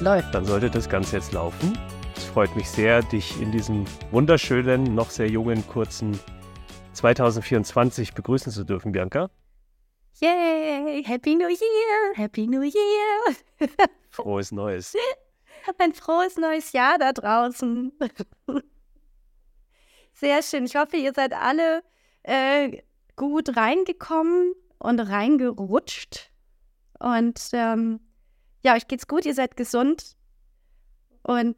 Läuft, dann sollte das Ganze jetzt laufen. Es freut mich sehr, dich in diesem wunderschönen, noch sehr jungen, kurzen 2024 begrüßen zu dürfen, Bianca. Yay! Happy New Year! Happy New Year! Frohes Neues. Ein frohes neues Jahr da draußen. Sehr schön. Ich hoffe, ihr seid alle äh, gut reingekommen und reingerutscht. Und ähm, ja, euch geht's gut, ihr seid gesund. Und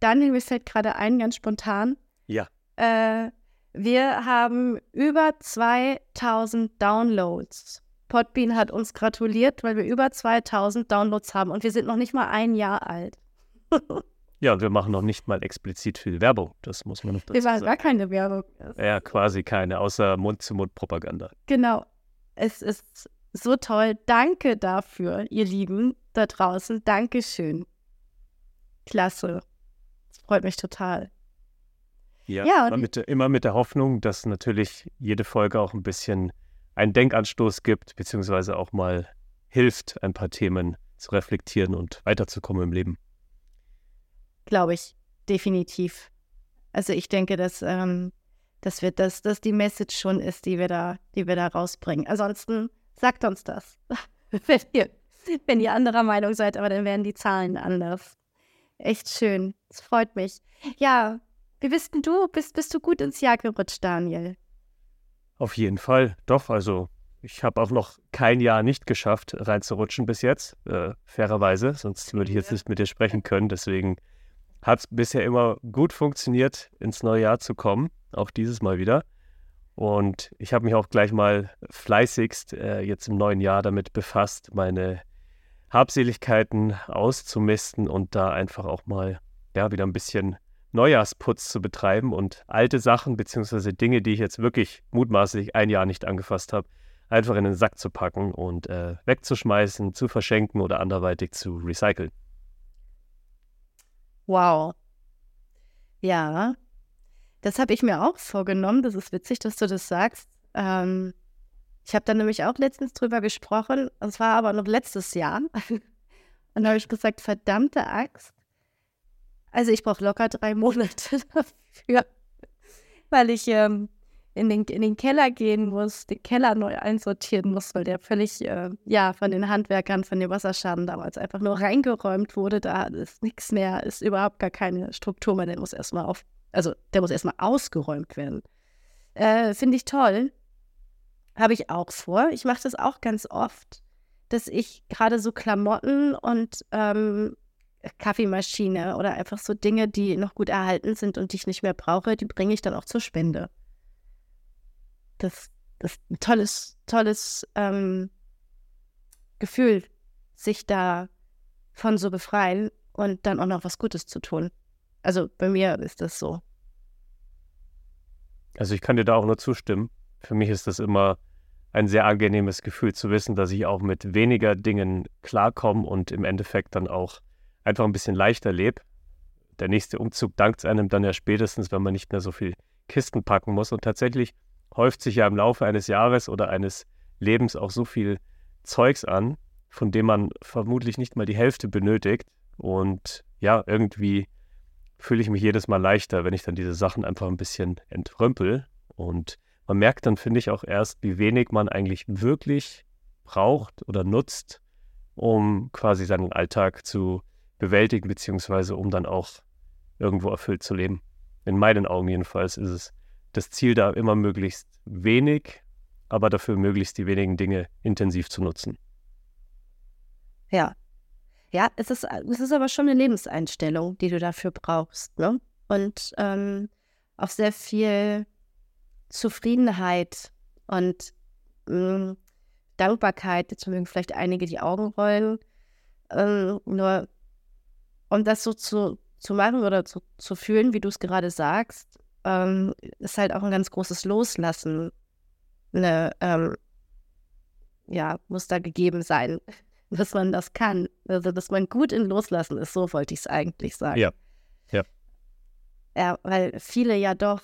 Daniel, mir fällt gerade ein, ganz spontan. Ja. Äh, wir haben über 2000 Downloads. Podbean hat uns gratuliert, weil wir über 2000 Downloads haben und wir sind noch nicht mal ein Jahr alt. ja, und wir machen noch nicht mal explizit viel Werbung. Das muss man noch dazu wir machen sagen. gar keine Werbung. Ja, quasi keine, außer Mund-zu-Mund-Propaganda. Genau. Es ist so toll. Danke dafür, ihr Lieben da draußen. Dankeschön. Klasse. Das freut mich total. Ja, Ja, immer, mit, der- immer mit der Hoffnung, dass natürlich jede Folge auch ein bisschen einen Denkanstoß gibt, beziehungsweise auch mal hilft, ein paar Themen zu reflektieren und weiterzukommen im Leben. Glaube ich. Definitiv. Also ich denke, dass, ähm, dass wir das, dass die Message schon ist, die wir da, die wir da rausbringen. Ansonsten sagt uns das. wenn, ihr, wenn ihr anderer Meinung seid, aber dann werden die Zahlen anders. Echt schön. Es freut mich. Ja, wie bist denn du? Bist, bist du gut ins Jahr gerutscht, Daniel? Auf jeden Fall, doch. Also ich habe auch noch kein Jahr nicht geschafft, reinzurutschen bis jetzt, äh, fairerweise. Sonst würde ich jetzt nicht mit dir sprechen können. Deswegen hat es bisher immer gut funktioniert, ins neue Jahr zu kommen. Auch dieses Mal wieder. Und ich habe mich auch gleich mal fleißigst äh, jetzt im neuen Jahr damit befasst, meine Habseligkeiten auszumisten und da einfach auch mal ja, wieder ein bisschen Neujahrsputz zu betreiben und alte Sachen beziehungsweise Dinge, die ich jetzt wirklich mutmaßlich ein Jahr nicht angefasst habe, einfach in den Sack zu packen und äh, wegzuschmeißen, zu verschenken oder anderweitig zu recyceln. Wow. Ja, das habe ich mir auch vorgenommen. Das ist witzig, dass du das sagst. Ähm, ich habe da nämlich auch letztens drüber gesprochen. Es war aber noch letztes Jahr. Und da habe ich gesagt, verdammte Axt. Also ich brauche locker drei Monate dafür, weil ich ähm, in, den, in den Keller gehen muss, den Keller neu einsortieren muss, weil der völlig, äh, ja, von den Handwerkern, von dem Wasserschaden damals einfach nur reingeräumt wurde. Da ist nichts mehr, ist überhaupt gar keine Struktur mehr. Der muss erstmal auf, also der muss erstmal ausgeräumt werden. Äh, Finde ich toll. Habe ich auch vor. Ich mache das auch ganz oft, dass ich gerade so Klamotten und ähm, Kaffeemaschine oder einfach so Dinge, die noch gut erhalten sind und die ich nicht mehr brauche, die bringe ich dann auch zur Spende. Das, das ist ein tolles, tolles ähm, Gefühl, sich da von so befreien und dann auch noch was Gutes zu tun. Also bei mir ist das so. Also ich kann dir da auch nur zustimmen. Für mich ist das immer ein sehr angenehmes Gefühl zu wissen, dass ich auch mit weniger Dingen klarkomme und im Endeffekt dann auch einfach ein bisschen leichter lebe. Der nächste Umzug dankt einem dann ja spätestens, wenn man nicht mehr so viel Kisten packen muss. Und tatsächlich häuft sich ja im Laufe eines Jahres oder eines Lebens auch so viel Zeugs an, von dem man vermutlich nicht mal die Hälfte benötigt. Und ja, irgendwie fühle ich mich jedes Mal leichter, wenn ich dann diese Sachen einfach ein bisschen entrümpel. Und man merkt dann, finde ich, auch erst, wie wenig man eigentlich wirklich braucht oder nutzt, um quasi seinen Alltag zu bewältigen, beziehungsweise um dann auch irgendwo erfüllt zu leben. In meinen Augen jedenfalls ist es das Ziel, da immer möglichst wenig, aber dafür möglichst die wenigen Dinge intensiv zu nutzen. Ja. Ja, es ist, es ist aber schon eine Lebenseinstellung, die du dafür brauchst, ne? Und ähm, auch sehr viel Zufriedenheit und mh, Dankbarkeit. Jetzt mögen vielleicht einige die Augen rollen. Ähm, nur um das so zu, zu machen oder zu, zu fühlen, wie du es gerade sagst, ähm, ist halt auch ein ganz großes Loslassen. Eine, ähm, ja, muss da gegeben sein, dass man das kann. Also, dass man gut in Loslassen ist, so wollte ich es eigentlich sagen. Ja. Ja. Ja, weil viele ja doch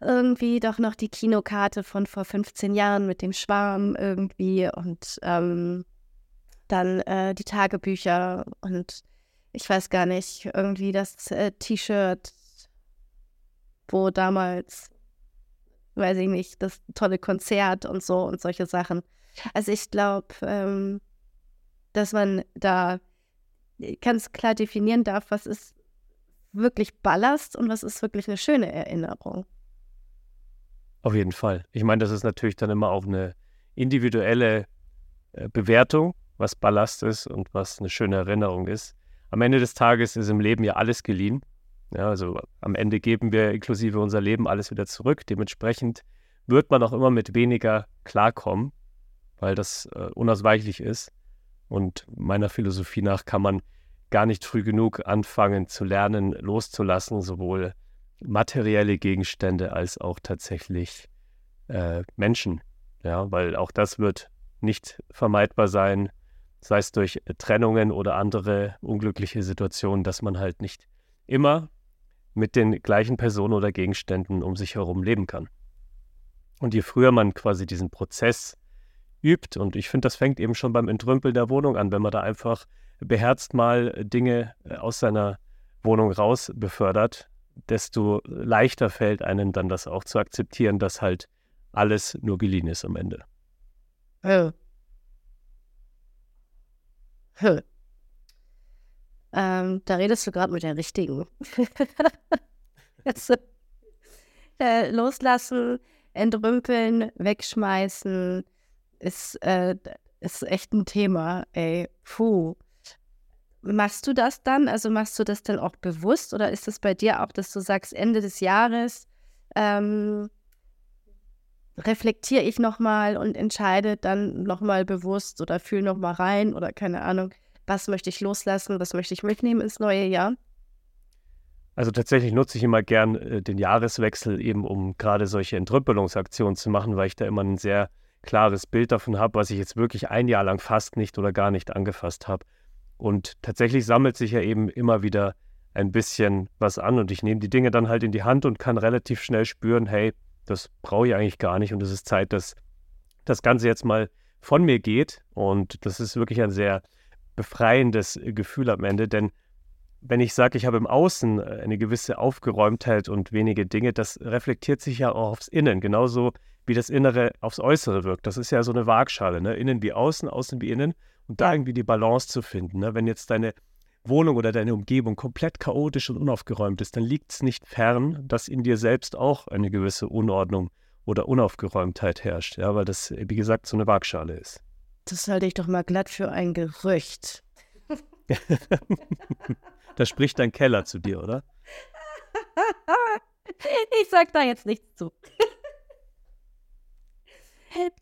irgendwie doch noch die Kinokarte von vor 15 Jahren mit dem Schwarm irgendwie und ähm, dann äh, die Tagebücher und ich weiß gar nicht, irgendwie das äh, T-Shirt, wo damals, weiß ich nicht, das tolle Konzert und so und solche Sachen. Also ich glaube, ähm, dass man da ganz klar definieren darf, was ist wirklich Ballast und was ist wirklich eine schöne Erinnerung. Auf jeden Fall. Ich meine, das ist natürlich dann immer auch eine individuelle äh, Bewertung, was Ballast ist und was eine schöne Erinnerung ist. Am Ende des Tages ist im Leben ja alles geliehen. Ja, also am Ende geben wir inklusive unser Leben alles wieder zurück. Dementsprechend wird man auch immer mit weniger klarkommen, weil das äh, unausweichlich ist. Und meiner Philosophie nach kann man gar nicht früh genug anfangen zu lernen, loszulassen, sowohl materielle Gegenstände als auch tatsächlich äh, Menschen. Ja, weil auch das wird nicht vermeidbar sein, sei es durch Trennungen oder andere unglückliche Situationen, dass man halt nicht immer mit den gleichen Personen oder Gegenständen um sich herum leben kann. Und je früher man quasi diesen Prozess übt, und ich finde, das fängt eben schon beim Entrümpeln der Wohnung an, wenn man da einfach beherzt mal Dinge äh, aus seiner Wohnung raus befördert, desto leichter fällt einem dann das auch zu akzeptieren, dass halt alles nur geliehen ist am Ende. Ja. Hm. Ähm, da redest du gerade mit der Richtigen. Jetzt, äh, loslassen, entrümpeln, wegschmeißen ist, äh, ist echt ein Thema, ey. Puh. Machst du das dann? Also machst du das dann auch bewusst oder ist es bei dir auch, dass du sagst, Ende des Jahres ähm, reflektiere ich nochmal und entscheide dann nochmal bewusst oder fühle nochmal rein oder keine Ahnung, was möchte ich loslassen, was möchte ich mitnehmen ins neue Jahr? Also tatsächlich nutze ich immer gern äh, den Jahreswechsel eben, um gerade solche Entrüppelungsaktionen zu machen, weil ich da immer ein sehr klares Bild davon habe, was ich jetzt wirklich ein Jahr lang fast nicht oder gar nicht angefasst habe. Und tatsächlich sammelt sich ja eben immer wieder ein bisschen was an und ich nehme die Dinge dann halt in die Hand und kann relativ schnell spüren, hey, das brauche ich eigentlich gar nicht und es ist Zeit, dass das Ganze jetzt mal von mir geht und das ist wirklich ein sehr befreiendes Gefühl am Ende, denn wenn ich sage, ich habe im Außen eine gewisse Aufgeräumtheit und wenige Dinge, das reflektiert sich ja auch aufs Innen, genauso wie das Innere aufs Äußere wirkt. Das ist ja so eine Waagschale, ne? innen wie außen, außen wie innen und da irgendwie die Balance zu finden. Ne? Wenn jetzt deine Wohnung oder deine Umgebung komplett chaotisch und unaufgeräumt ist, dann liegt es nicht fern, dass in dir selbst auch eine gewisse Unordnung oder Unaufgeräumtheit herrscht, ja, weil das, wie gesagt, so eine Waagschale ist. Das halte ich doch mal glatt für ein Gerücht. da spricht dein Keller zu dir, oder? ich sag da jetzt nichts zu.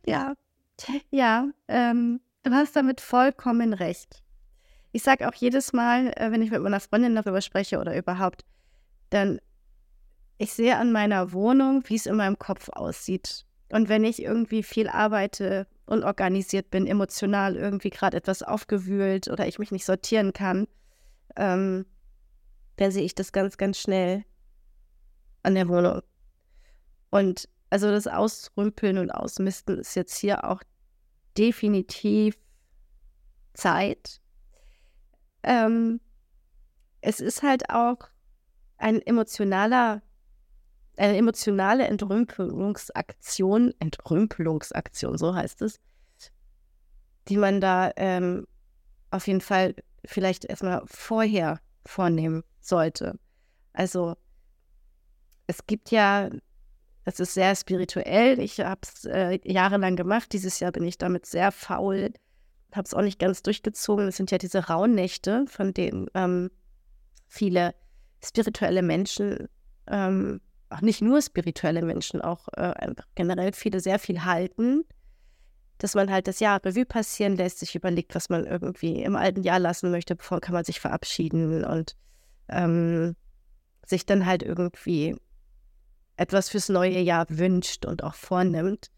ja, ja, ähm, Du hast damit vollkommen recht. Ich sage auch jedes Mal, äh, wenn ich mit meiner Freundin darüber spreche oder überhaupt, dann, ich sehe an meiner Wohnung, wie es in meinem Kopf aussieht. Und wenn ich irgendwie viel arbeite, unorganisiert bin, emotional irgendwie gerade etwas aufgewühlt oder ich mich nicht sortieren kann, ähm, dann sehe ich das ganz, ganz schnell an der Wohnung. Und also das Ausrümpeln und Ausmisten ist jetzt hier auch definitiv Zeit. Ähm, es ist halt auch ein emotionaler, eine emotionale Entrümpelungsaktion, Entrümpelungsaktion, so heißt es, die man da ähm, auf jeden Fall vielleicht erstmal vorher vornehmen sollte. Also es gibt ja das ist sehr spirituell. Ich habe es äh, jahrelang gemacht. Dieses Jahr bin ich damit sehr faul. Habe es auch nicht ganz durchgezogen. Es sind ja diese Rauhnächte, von denen ähm, viele spirituelle Menschen, ähm, auch nicht nur spirituelle Menschen, auch äh, generell viele sehr viel halten. Dass man halt das Jahr Revue passieren lässt, sich überlegt, was man irgendwie im alten Jahr lassen möchte, bevor kann man sich verabschieden und ähm, sich dann halt irgendwie etwas fürs neue Jahr wünscht und auch vornimmt.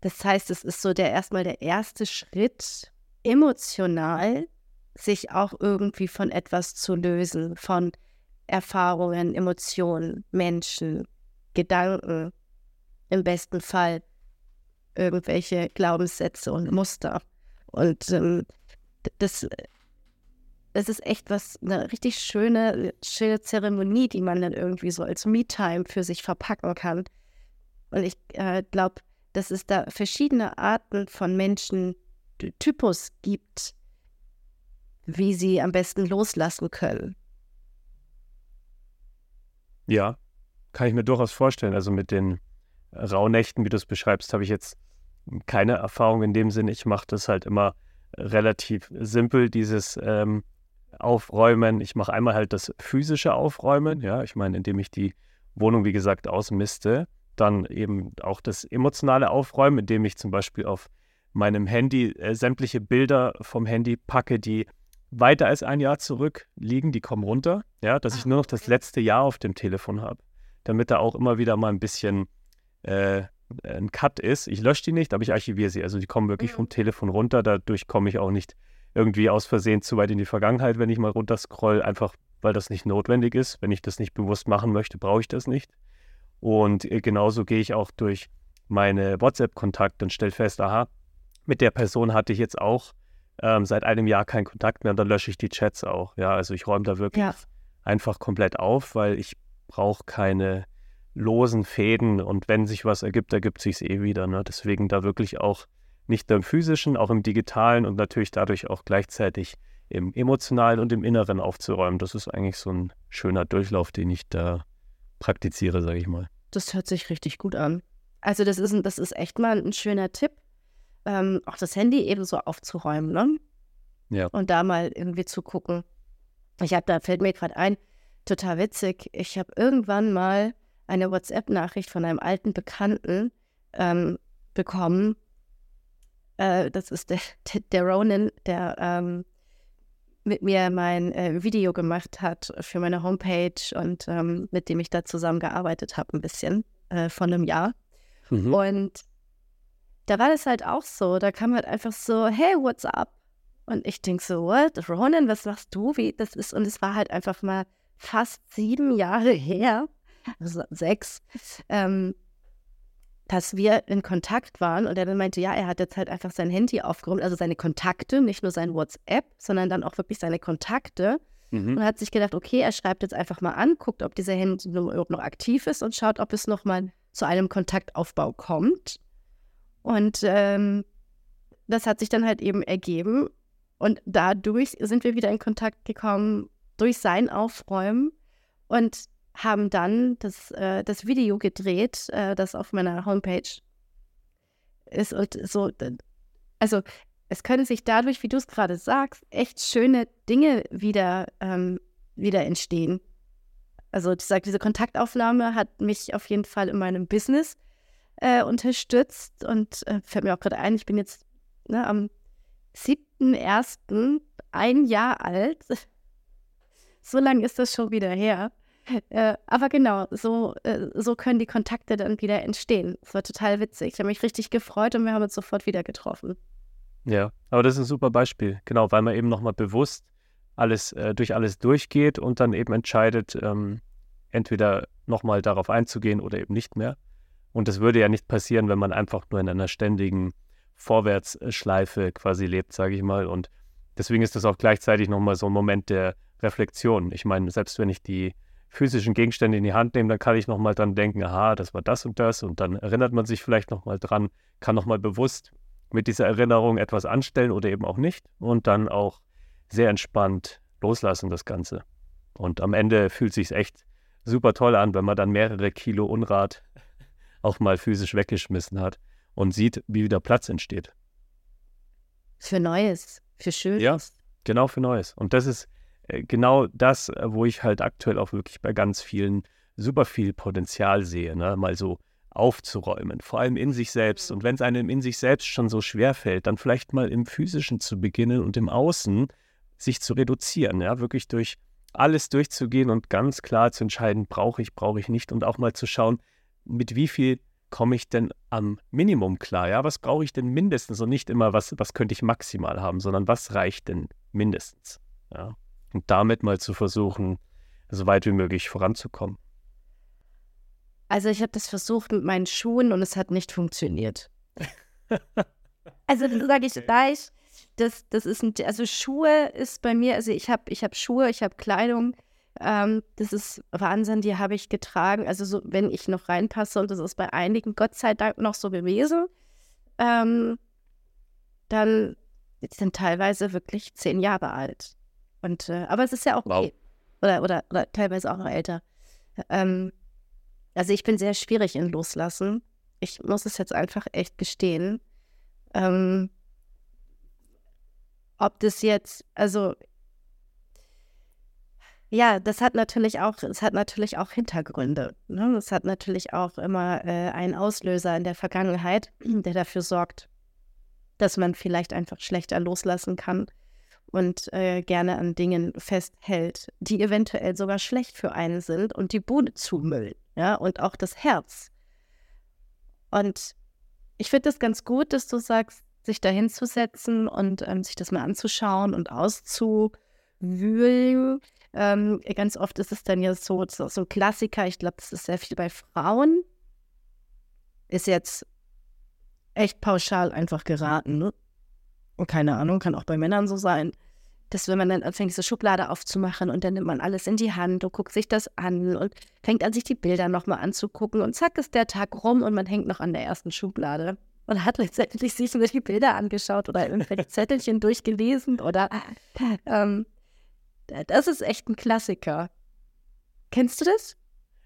Das heißt, es ist so der erstmal der erste Schritt, emotional sich auch irgendwie von etwas zu lösen, von Erfahrungen, Emotionen, Menschen, Gedanken, im besten Fall irgendwelche Glaubenssätze und Muster. Und ähm, das, das ist echt was, eine richtig schöne, schöne Zeremonie, die man dann irgendwie so als Me-Time für sich verpacken kann. Und ich äh, glaube, dass es da verschiedene Arten von Menschen, Typus gibt, wie sie am besten loslassen können. Ja, kann ich mir durchaus vorstellen. Also mit den Rauhnächten, wie du es beschreibst, habe ich jetzt keine Erfahrung in dem Sinn. Ich mache das halt immer relativ simpel, dieses ähm, Aufräumen. Ich mache einmal halt das physische Aufräumen, ja, ich meine, indem ich die Wohnung, wie gesagt, ausmiste. Dann eben auch das emotionale Aufräumen, indem ich zum Beispiel auf meinem Handy äh, sämtliche Bilder vom Handy packe, die weiter als ein Jahr zurück liegen, die kommen runter, ja, dass ich ah, nur noch das letzte Jahr auf dem Telefon habe, damit da auch immer wieder mal ein bisschen äh, ein Cut ist. Ich lösche die nicht, aber ich archiviere sie. Also die kommen wirklich mhm. vom Telefon runter. Dadurch komme ich auch nicht irgendwie aus Versehen zu weit in die Vergangenheit, wenn ich mal runterscroll, einfach weil das nicht notwendig ist. Wenn ich das nicht bewusst machen möchte, brauche ich das nicht. Und äh, genauso gehe ich auch durch meine WhatsApp-Kontakte und stelle fest, aha, mit der Person hatte ich jetzt auch ähm, seit einem Jahr keinen Kontakt mehr und dann lösche ich die Chats auch. Ja, also ich räume da wirklich ja. einfach komplett auf, weil ich brauche keine losen Fäden und wenn sich was ergibt, ergibt sich es eh wieder. Ne? Deswegen da wirklich auch nicht nur im physischen, auch im digitalen und natürlich dadurch auch gleichzeitig im emotionalen und im Inneren aufzuräumen. Das ist eigentlich so ein schöner Durchlauf, den ich da praktiziere, sage ich mal. Das hört sich richtig gut an. Also das ist, das ist echt mal ein schöner Tipp, ähm, auch das Handy eben so aufzuräumen, ne? Ja. Und da mal irgendwie zu gucken. Ich habe, da fällt mir gerade ein, total witzig, ich habe irgendwann mal eine WhatsApp-Nachricht von einem alten Bekannten ähm, bekommen. Äh, das ist der, der, der Ronan, der ähm, mit mir mein äh, Video gemacht hat für meine Homepage und ähm, mit dem ich da zusammengearbeitet habe, ein bisschen äh, von einem Jahr. Mhm. Und da war das halt auch so. Da kam halt einfach so, hey, what's up? Und ich denke so, what? Ronan, was machst du? Wie das ist? Und es war halt einfach mal fast sieben Jahre her also sechs, ähm, dass wir in Kontakt waren und er dann meinte, ja, er hat jetzt halt einfach sein Handy aufgeräumt, also seine Kontakte, nicht nur sein WhatsApp, sondern dann auch wirklich seine Kontakte. Mhm. Und hat sich gedacht, okay, er schreibt jetzt einfach mal an, guckt, ob dieser Handy noch aktiv ist und schaut, ob es nochmal zu einem Kontaktaufbau kommt. Und ähm, das hat sich dann halt eben ergeben. Und dadurch sind wir wieder in Kontakt gekommen, durch sein Aufräumen. Und haben dann das, äh, das Video gedreht, äh, das auf meiner Homepage ist und so. Also es können sich dadurch, wie du es gerade sagst, echt schöne Dinge wieder, ähm, wieder entstehen. Also dieser, diese Kontaktaufnahme hat mich auf jeden Fall in meinem Business äh, unterstützt und äh, fällt mir auch gerade ein, ich bin jetzt ne, am 7.1. ein Jahr alt. so lange ist das schon wieder her. Äh, aber genau, so, äh, so können die Kontakte dann wieder entstehen. Das war total witzig. Ich habe mich richtig gefreut und wir haben uns sofort wieder getroffen. Ja, aber das ist ein super Beispiel. Genau, weil man eben nochmal bewusst alles äh, durch alles durchgeht und dann eben entscheidet, ähm, entweder nochmal darauf einzugehen oder eben nicht mehr. Und das würde ja nicht passieren, wenn man einfach nur in einer ständigen Vorwärtsschleife quasi lebt, sage ich mal. Und deswegen ist das auch gleichzeitig nochmal so ein Moment der Reflexion. Ich meine, selbst wenn ich die physischen Gegenstände in die Hand nehme, dann kann ich nochmal dran denken, aha, das war das und das und dann erinnert man sich vielleicht nochmal dran, kann nochmal bewusst mit dieser Erinnerung etwas anstellen oder eben auch nicht und dann auch sehr entspannt loslassen das Ganze. Und am Ende fühlt sich echt super toll an, wenn man dann mehrere Kilo Unrat auch mal physisch weggeschmissen hat und sieht, wie wieder Platz entsteht. Für Neues, für Schönes. Ja, genau für Neues. Und das ist äh, genau das, äh, wo ich halt aktuell auch wirklich bei ganz vielen super viel Potenzial sehe, ne? mal so aufzuräumen, vor allem in sich selbst. Und wenn es einem in sich selbst schon so schwer fällt, dann vielleicht mal im Physischen zu beginnen und im Außen sich zu reduzieren, ja, wirklich durch alles durchzugehen und ganz klar zu entscheiden, brauche ich, brauche ich nicht und auch mal zu schauen, mit wie viel komme ich denn am Minimum klar? Ja, was brauche ich denn mindestens und nicht immer, was, was könnte ich maximal haben, sondern was reicht denn mindestens? Ja, und damit mal zu versuchen, so weit wie möglich voranzukommen. Also ich habe das versucht mit meinen Schuhen und es hat nicht funktioniert. also sage ich gleich, das, das ist ein, also Schuhe ist bei mir, also ich habe ich hab Schuhe, ich habe Kleidung, ähm, das ist Wahnsinn, die habe ich getragen. Also so, wenn ich noch reinpasse und das ist bei einigen Gott sei Dank noch so gewesen, ähm, dann sind teilweise wirklich zehn Jahre alt. Und äh, aber es ist ja auch okay. Wow. Oder, oder, oder teilweise auch noch älter. Ähm, also ich bin sehr schwierig in Loslassen. Ich muss es jetzt einfach echt gestehen. Ähm, ob das jetzt, also ja, das hat natürlich auch, es hat natürlich auch Hintergründe. Ne? Es hat natürlich auch immer äh, einen Auslöser in der Vergangenheit, der dafür sorgt, dass man vielleicht einfach schlechter loslassen kann und äh, gerne an Dingen festhält, die eventuell sogar schlecht für einen sind und die Bude zumüllen, ja, und auch das Herz. Und ich finde das ganz gut, dass du sagst, sich da hinzusetzen und ähm, sich das mal anzuschauen und auszuwühlen. Ähm, ganz oft ist es dann ja so, so, so ein Klassiker, ich glaube, das ist sehr viel bei Frauen, ist jetzt echt pauschal einfach geraten. Ne? Und keine Ahnung, kann auch bei Männern so sein, dass wenn man dann anfängt, diese Schublade aufzumachen und dann nimmt man alles in die Hand und guckt sich das an und fängt an, sich die Bilder nochmal anzugucken und zack ist der Tag rum und man hängt noch an der ersten Schublade und hat letztendlich sich nur die Bilder angeschaut oder irgendwelche Zettelchen durchgelesen oder ähm, das ist echt ein Klassiker. Kennst du das?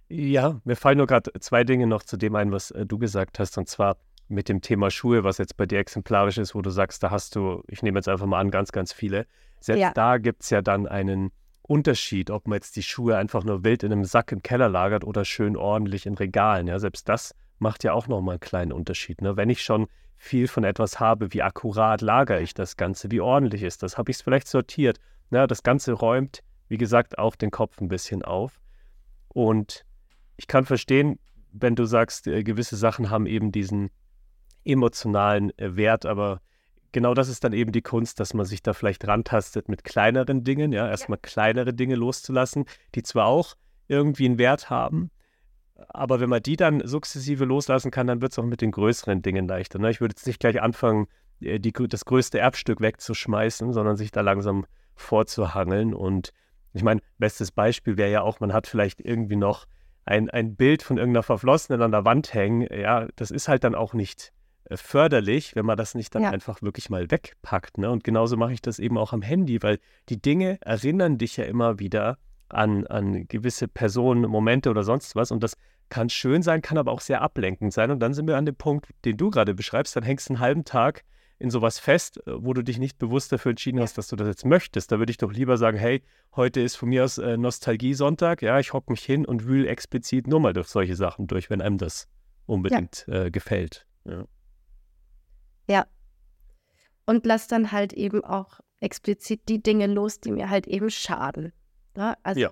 Ja, mir fallen nur gerade zwei Dinge noch zu dem ein, was äh, du gesagt hast, und zwar mit dem Thema Schuhe, was jetzt bei dir exemplarisch ist, wo du sagst, da hast du, ich nehme jetzt einfach mal an, ganz, ganz viele. Selbst ja. da gibt es ja dann einen Unterschied, ob man jetzt die Schuhe einfach nur wild in einem Sack im Keller lagert oder schön ordentlich in Regalen. Ja, selbst das macht ja auch nochmal einen kleinen Unterschied. Ne? Wenn ich schon viel von etwas habe, wie akkurat lagere ich das Ganze, wie ordentlich ist das, habe ich es vielleicht sortiert. Ja, das Ganze räumt, wie gesagt, auch den Kopf ein bisschen auf. Und ich kann verstehen, wenn du sagst, äh, gewisse Sachen haben eben diesen emotionalen äh, Wert, aber genau das ist dann eben die Kunst, dass man sich da vielleicht rantastet mit kleineren Dingen, ja, erstmal ja. kleinere Dinge loszulassen, die zwar auch irgendwie einen Wert haben, aber wenn man die dann sukzessive loslassen kann, dann wird es auch mit den größeren Dingen leichter. Ne? Ich würde jetzt nicht gleich anfangen, äh, die, das größte Erbstück wegzuschmeißen, sondern sich da langsam vorzuhangeln. Und ich meine, bestes Beispiel wäre ja auch, man hat vielleicht irgendwie noch ein, ein Bild von irgendeiner Verflossenen an der Wand hängen. Ja, das ist halt dann auch nicht äh, förderlich, wenn man das nicht dann ja. einfach wirklich mal wegpackt. Ne? Und genauso mache ich das eben auch am Handy, weil die Dinge erinnern dich ja immer wieder an, an gewisse Personen, Momente oder sonst was. Und das kann schön sein, kann aber auch sehr ablenkend sein. Und dann sind wir an dem Punkt, den du gerade beschreibst. Dann hängst du einen halben Tag in sowas fest, äh, wo du dich nicht bewusst dafür entschieden hast, dass du das jetzt möchtest. Da würde ich doch lieber sagen, hey, heute ist von mir aus äh, Nostalgie-Sonntag. Ja, ich hocke mich hin und wühle explizit nur mal durch solche Sachen durch, wenn einem das unbedingt ja. äh, gefällt. Ja. ja. Und lass dann halt eben auch explizit die Dinge los, die mir halt eben schaden. Ne? Also ja.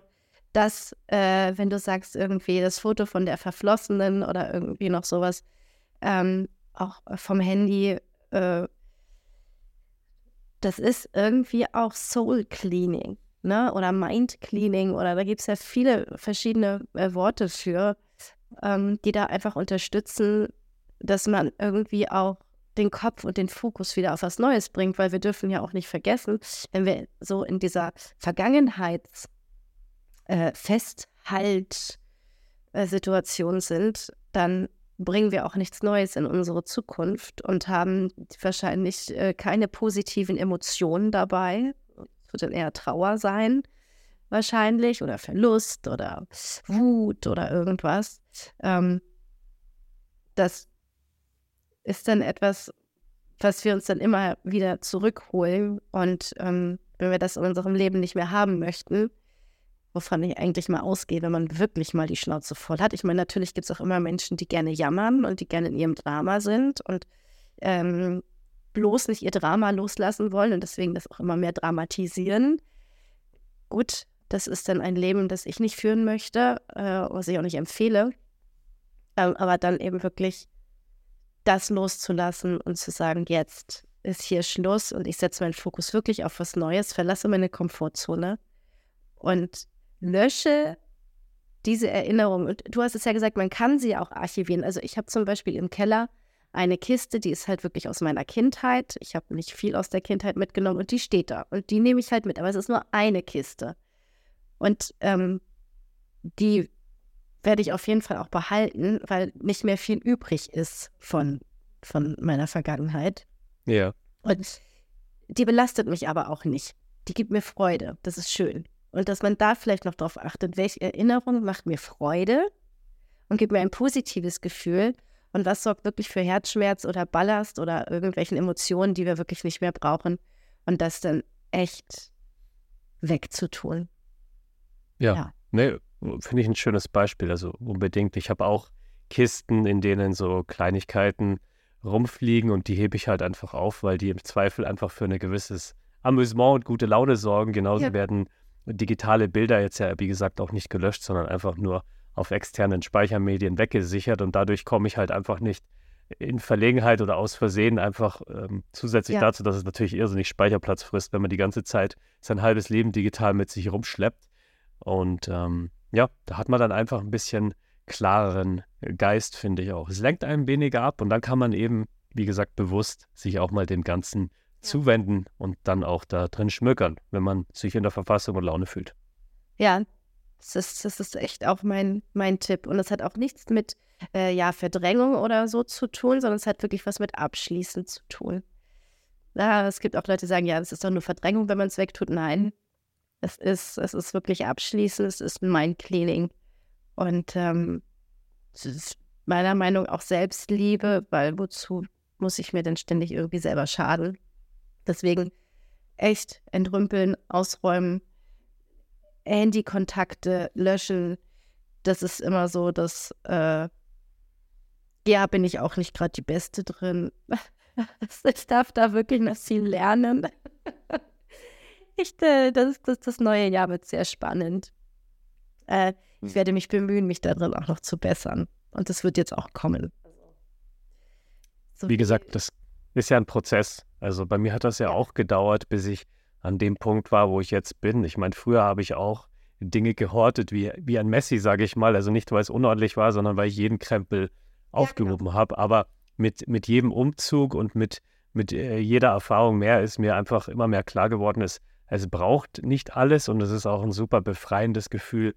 dass, äh, wenn du sagst, irgendwie das Foto von der Verflossenen oder irgendwie noch sowas, ähm, auch vom Handy, äh, das ist irgendwie auch Soul Cleaning, ne? Oder Mind Cleaning oder da gibt es ja viele verschiedene äh, Worte für, ähm, die da einfach unterstützen, dass man irgendwie auch den Kopf und den Fokus wieder auf was Neues bringt, weil wir dürfen ja auch nicht vergessen, wenn wir so in dieser Vergangenheits- äh, Festhaltsituation sind, dann bringen wir auch nichts Neues in unsere Zukunft und haben wahrscheinlich äh, keine positiven Emotionen dabei. Es wird dann eher Trauer sein, wahrscheinlich, oder Verlust oder Wut oder irgendwas. Ähm, das ist dann etwas, was wir uns dann immer wieder zurückholen. Und ähm, wenn wir das in unserem Leben nicht mehr haben möchten, wovon ich eigentlich mal ausgehe, wenn man wirklich mal die Schnauze voll hat. Ich meine, natürlich gibt es auch immer Menschen, die gerne jammern und die gerne in ihrem Drama sind und ähm, bloß nicht ihr Drama loslassen wollen und deswegen das auch immer mehr dramatisieren. Gut, das ist dann ein Leben, das ich nicht führen möchte, äh, was ich auch nicht empfehle. Ähm, aber dann eben wirklich das loszulassen und zu sagen, jetzt ist hier Schluss und ich setze meinen Fokus wirklich auf was Neues, verlasse meine Komfortzone und lösche diese Erinnerung. Und du hast es ja gesagt, man kann sie auch archivieren. Also ich habe zum Beispiel im Keller eine Kiste, die ist halt wirklich aus meiner Kindheit. Ich habe nicht viel aus der Kindheit mitgenommen und die steht da. Und die nehme ich halt mit. Aber es ist nur eine Kiste. Und ähm, die werde ich auf jeden Fall auch behalten, weil nicht mehr viel übrig ist von, von meiner Vergangenheit. Ja. Und die belastet mich aber auch nicht. Die gibt mir Freude. Das ist schön. Und dass man da vielleicht noch darauf achtet, welche Erinnerung macht mir Freude und gibt mir ein positives Gefühl und was sorgt wirklich für Herzschmerz oder Ballast oder irgendwelchen Emotionen, die wir wirklich nicht mehr brauchen und das dann echt wegzutun. Ja, ja. nee, finde ich ein schönes Beispiel. Also unbedingt. Ich habe auch Kisten, in denen so Kleinigkeiten rumfliegen und die hebe ich halt einfach auf, weil die im Zweifel einfach für ein gewisses Amüsement und gute Laune sorgen. Genauso ja. werden digitale Bilder jetzt ja, wie gesagt, auch nicht gelöscht, sondern einfach nur auf externen Speichermedien weggesichert und dadurch komme ich halt einfach nicht in Verlegenheit oder aus Versehen einfach ähm, zusätzlich ja. dazu, dass es natürlich irrsinnig Speicherplatz frisst, wenn man die ganze Zeit sein halbes Leben digital mit sich rumschleppt. Und ähm, ja, da hat man dann einfach ein bisschen klareren Geist, finde ich auch. Es lenkt einem weniger ab und dann kann man eben, wie gesagt, bewusst sich auch mal dem Ganzen zuwenden und dann auch da drin schmökern, wenn man sich in der Verfassung und Laune fühlt. Ja, das ist, das ist echt auch mein, mein Tipp. Und es hat auch nichts mit äh, ja, Verdrängung oder so zu tun, sondern es hat wirklich was mit Abschließen zu tun. Ja, es gibt auch Leute, die sagen, ja, es ist doch nur Verdrängung, wenn man es wegtut. Nein, es ist, es ist wirklich Abschließen, es ist Mind-Cleaning. Und ähm, es ist meiner Meinung nach auch Selbstliebe, weil wozu muss ich mir denn ständig irgendwie selber schaden? Deswegen echt entrümpeln, ausräumen, Handykontakte löschen. Das ist immer so, dass, äh, ja, bin ich auch nicht gerade die Beste drin. ich darf da wirklich noch viel lernen. ich, äh, das, das, das neue Jahr wird sehr spannend. Äh, ich hm. werde mich bemühen, mich darin auch noch zu bessern. Und das wird jetzt auch kommen. So Wie gesagt, das ist ja ein Prozess. Also bei mir hat das ja, auch gedauert, bis ich an dem Punkt war, wo ich jetzt bin. Ich meine, früher habe ich auch Dinge gehortet, wie, wie ein Messi, sage ich mal. Also nicht, weil es unordentlich war, sondern weil ich jeden Krempel aufgehoben ja, genau. habe. Aber mit, mit jedem Umzug und mit, mit äh, jeder Erfahrung mehr ist mir einfach immer mehr klar geworden, es, es braucht nicht alles und es ist auch ein super befreiendes Gefühl,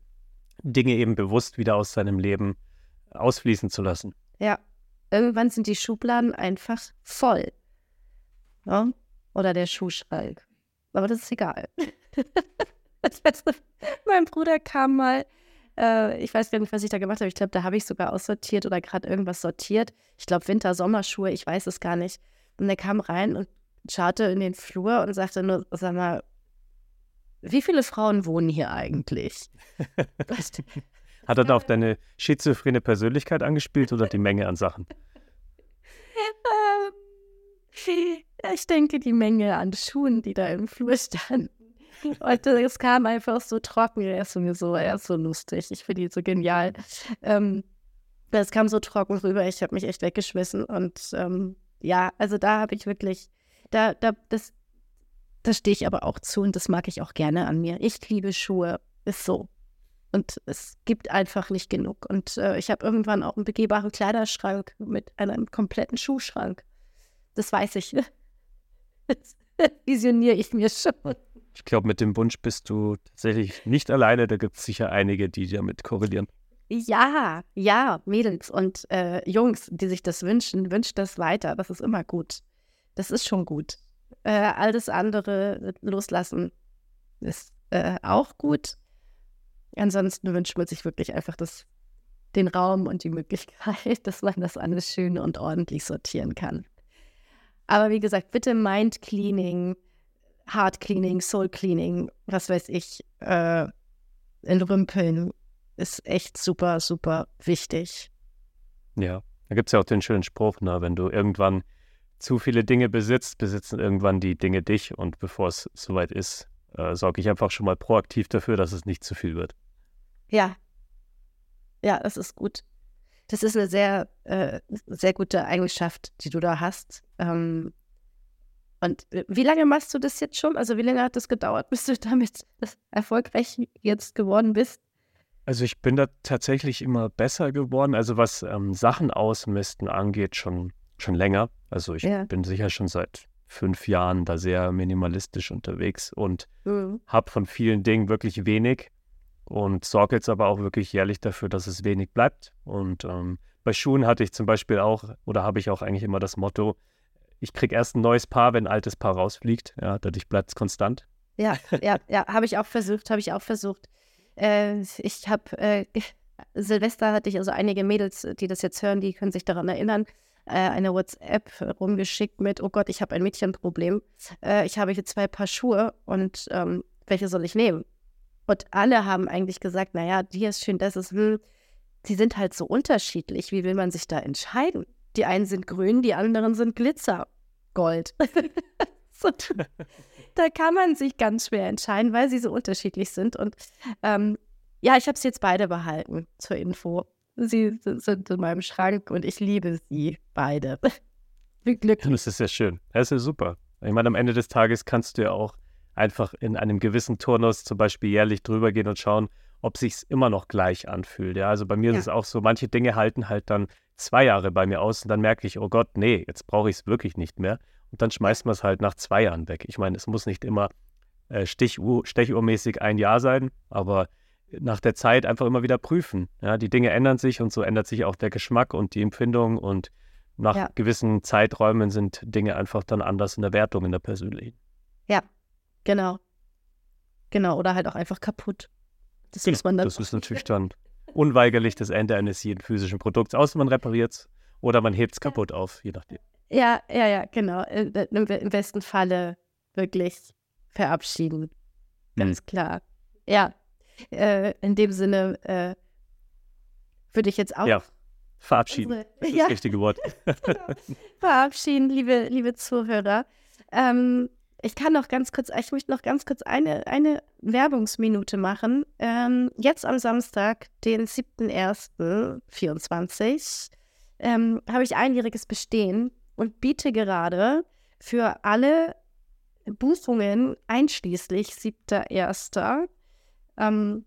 Dinge eben bewusst wieder aus seinem Leben ausfließen zu lassen. Ja, irgendwann sind die Schubladen einfach voll. Ja? Oder der Schuhschrank. Aber das ist egal. mein Bruder kam mal, äh, ich weiß gar nicht, was ich da gemacht habe. Ich glaube, da habe ich sogar aussortiert oder gerade irgendwas sortiert. Ich glaube, Winter, Sommerschuhe, ich weiß es gar nicht. Und er kam rein und schaute in den Flur und sagte nur, sag mal, wie viele Frauen wohnen hier eigentlich? Hat er da auf deine schizophrene Persönlichkeit angespielt oder die Menge an Sachen? Ähm, ich denke, die Menge an Schuhen, die da im Flur standen. Und es kam einfach so trocken. Er ist sowieso, er ist so lustig. Ich finde ihn so genial. Ähm, es kam so trocken rüber. Ich habe mich echt weggeschmissen. Und ähm, ja, also da habe ich wirklich, da, da, das, da stehe ich aber auch zu und das mag ich auch gerne an mir. Ich liebe Schuhe. Ist so. Und es gibt einfach nicht genug. Und äh, ich habe irgendwann auch einen begehbaren Kleiderschrank mit einem kompletten Schuhschrank. Das weiß ich. Das visioniere ich mir schon. Ich glaube, mit dem Wunsch bist du tatsächlich nicht alleine. Da gibt es sicher einige, die damit korrelieren. Ja, ja, Mädels und äh, Jungs, die sich das wünschen, wünscht das weiter. Das ist immer gut. Das ist schon gut. Äh, all das andere loslassen ist äh, auch gut. Ansonsten wünscht man sich wirklich einfach das, den Raum und die Möglichkeit, dass man das alles schön und ordentlich sortieren kann. Aber wie gesagt, bitte Mind Cleaning, Heart Cleaning, Soul Cleaning, was weiß ich, äh, entrümpeln ist echt super, super wichtig. Ja, da gibt es ja auch den schönen Spruch, ne, wenn du irgendwann zu viele Dinge besitzt, besitzen irgendwann die Dinge dich und bevor es soweit ist, äh, sorge ich einfach schon mal proaktiv dafür, dass es nicht zu viel wird. Ja. Ja, das ist gut. Das ist eine sehr, äh, sehr gute Eigenschaft, die du da hast. Ähm, und wie lange machst du das jetzt schon? Also wie lange hat das gedauert, bis du damit erfolgreich jetzt geworden bist? Also ich bin da tatsächlich immer besser geworden. Also was ähm, Sachen ausmisten angeht, schon, schon länger. Also ich ja. bin sicher schon seit fünf Jahren da sehr minimalistisch unterwegs und mhm. habe von vielen Dingen wirklich wenig und sorge jetzt aber auch wirklich jährlich dafür, dass es wenig bleibt. Und ähm, bei Schuhen hatte ich zum Beispiel auch, oder habe ich auch eigentlich immer das Motto, ich kriege erst ein neues Paar, wenn ein altes Paar rausfliegt. Ja, dadurch bleibt es konstant. Ja, ja, ja, habe ich auch versucht, habe ich auch versucht. Äh, ich habe äh, Silvester hatte ich also einige Mädels, die das jetzt hören, die können sich daran erinnern, äh, eine WhatsApp rumgeschickt mit, oh Gott, ich habe ein Mädchenproblem. Äh, ich habe hier zwei Paar Schuhe und ähm, welche soll ich nehmen? Und alle haben eigentlich gesagt, naja, die ist schön, das ist, hm, die sind halt so unterschiedlich. Wie will man sich da entscheiden? Die einen sind grün, die anderen sind Glitzergold. so, da kann man sich ganz schwer entscheiden, weil sie so unterschiedlich sind. Und ähm, ja, ich habe sie jetzt beide behalten zur Info. Sie sind in meinem Schrank und ich liebe sie beide. Viel Glück. Das ist ja schön. Das ist ja super. Ich meine, am Ende des Tages kannst du ja auch einfach in einem gewissen Turnus zum Beispiel jährlich drüber gehen und schauen, ob sich immer noch gleich anfühlt. Ja, also bei mir ja. ist es auch so, manche Dinge halten halt dann zwei Jahre bei mir aus und dann merke ich, oh Gott, nee, jetzt brauche ich es wirklich nicht mehr. Und dann schmeißt man es halt nach zwei Jahren weg. Ich meine, es muss nicht immer äh, Stichuhr, stechuhrmäßig ein Jahr sein, aber nach der Zeit einfach immer wieder prüfen. Ja, die Dinge ändern sich und so ändert sich auch der Geschmack und die Empfindung und nach ja. gewissen Zeiträumen sind Dinge einfach dann anders in der Wertung, in der persönlichen. Ja, Genau. Genau, oder halt auch einfach kaputt. Das genau. muss man dann. Das ist natürlich dann unweigerlich das Ende eines jeden physischen Produkts, außer man repariert es oder man hebt es kaputt auf, je nachdem. Ja, ja, ja, genau. Im, im besten Falle wirklich verabschieden. Ganz mhm. klar. Ja, äh, in dem Sinne äh, würde ich jetzt auch. Ja, verabschieden. Unsere, das ist ja. das richtige Wort. genau. Verabschieden, liebe, liebe Zuhörer. Ähm, ich kann noch ganz kurz, ich möchte noch ganz kurz eine, eine Werbungsminute machen. Ähm, jetzt am Samstag, den 7.1.24, ähm, habe ich einjähriges Bestehen und biete gerade für alle Buchungen einschließlich 7.1. Ähm,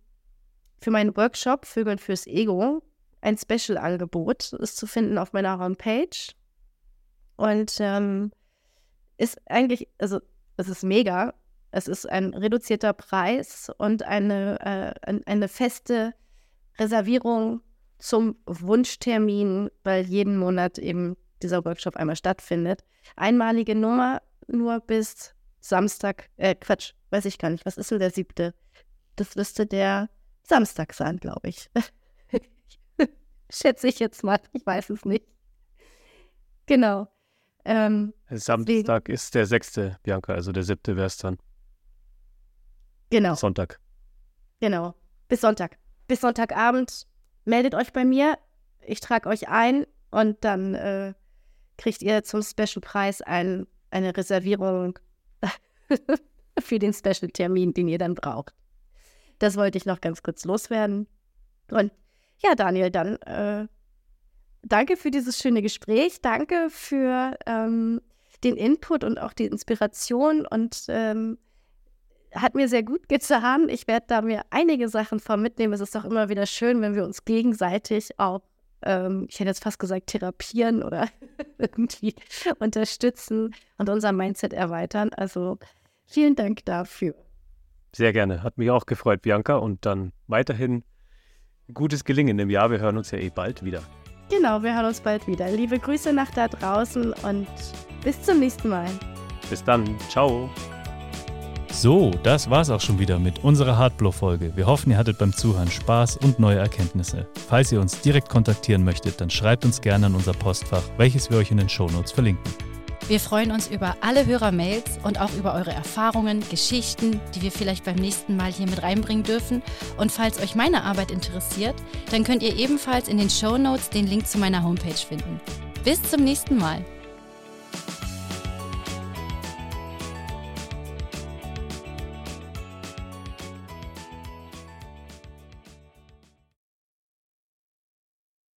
für meinen Workshop Vögeln fürs Ego ein Special-Angebot ist zu finden auf meiner Homepage. Und ähm, ist eigentlich, also es ist mega. Es ist ein reduzierter Preis und eine, äh, eine feste Reservierung zum Wunschtermin, weil jeden Monat eben dieser Workshop einmal stattfindet. Einmalige Nummer nur bis Samstag, äh, Quatsch, weiß ich gar nicht. Was ist denn der siebte? Das müsste der Samstag sein, glaube ich. Schätze ich jetzt mal. Ich weiß es nicht. Genau. Ähm, Samstag wegen, ist der sechste, Bianca, also der siebte wäre es dann. Genau. Sonntag. Genau. Bis Sonntag. Bis Sonntagabend meldet euch bei mir. Ich trage euch ein und dann äh, kriegt ihr zum Special-Preis ein, eine Reservierung für den Special-Termin, den ihr dann braucht. Das wollte ich noch ganz kurz loswerden. Und ja, Daniel, dann äh, danke für dieses schöne Gespräch. Danke für ähm, den Input und auch die Inspiration und ähm, hat mir sehr gut getan. Ich werde da mir einige Sachen von mitnehmen. Es ist doch immer wieder schön, wenn wir uns gegenseitig auch, ähm, ich hätte jetzt fast gesagt, therapieren oder irgendwie unterstützen und unser Mindset erweitern. Also vielen Dank dafür. Sehr gerne. Hat mich auch gefreut, Bianca. Und dann weiterhin gutes Gelingen im Jahr. Wir hören uns ja eh bald wieder. Genau, wir hören uns bald wieder. Liebe Grüße nach da draußen und bis zum nächsten Mal. Bis dann. Ciao. So, das war's auch schon wieder mit unserer Hardblow-Folge. Wir hoffen, ihr hattet beim Zuhören Spaß und neue Erkenntnisse. Falls ihr uns direkt kontaktieren möchtet, dann schreibt uns gerne an unser Postfach, welches wir euch in den Shownotes verlinken. Wir freuen uns über alle Hörermails und auch über eure Erfahrungen, Geschichten, die wir vielleicht beim nächsten Mal hier mit reinbringen dürfen. Und falls euch meine Arbeit interessiert, dann könnt ihr ebenfalls in den Show Notes den Link zu meiner Homepage finden. Bis zum nächsten Mal.